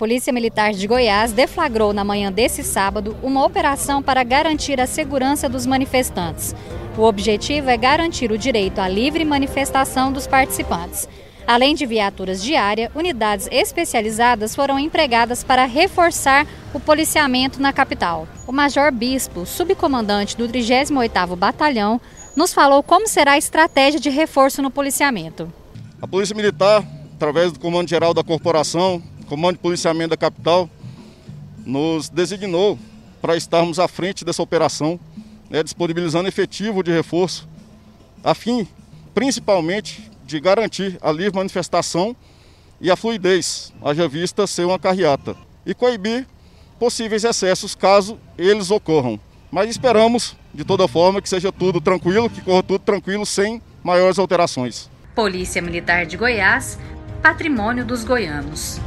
Polícia Militar de Goiás deflagrou na manhã desse sábado uma operação para garantir a segurança dos manifestantes. O objetivo é garantir o direito à livre manifestação dos participantes. Além de viaturas diárias, unidades especializadas foram empregadas para reforçar o policiamento na capital. O Major Bispo, subcomandante do 38º Batalhão, nos falou como será a estratégia de reforço no policiamento. A Polícia Militar, através do Comando Geral da Corporação, Comando de Policiamento da Capital, nos designou para estarmos à frente dessa operação, né, disponibilizando efetivo de reforço, a fim, principalmente, de garantir a livre manifestação e a fluidez, haja vista ser uma carreata, e coibir possíveis excessos caso eles ocorram. Mas esperamos, de toda forma, que seja tudo tranquilo, que corra tudo tranquilo, sem maiores alterações. Polícia Militar de Goiás, patrimônio dos goianos.